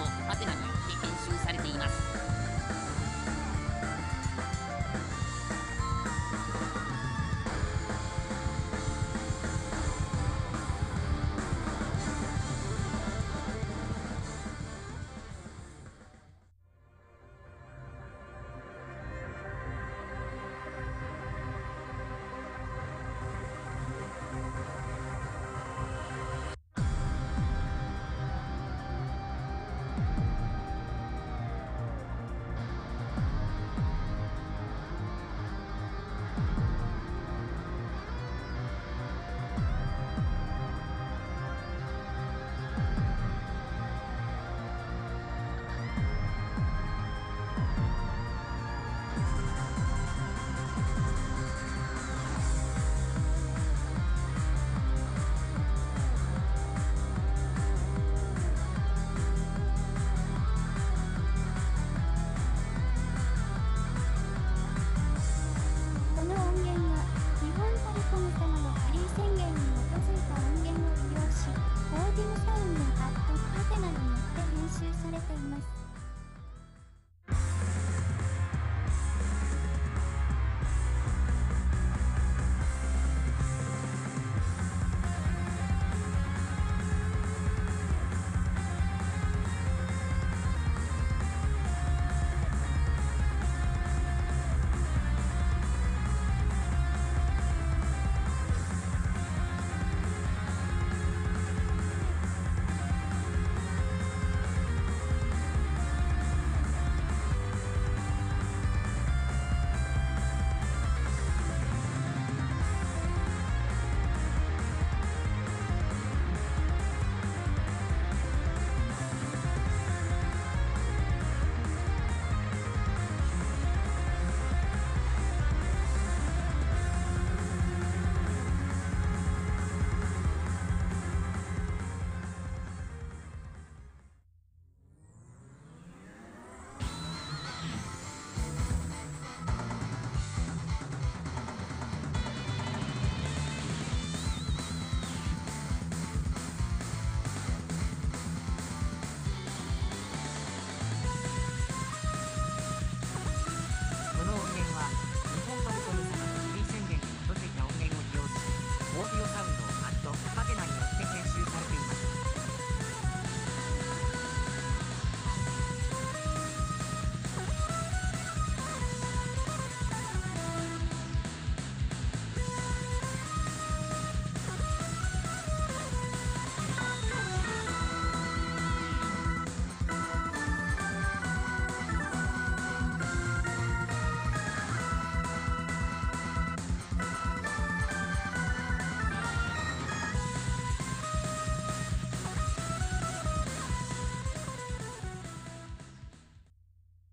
とハテナが編集されています。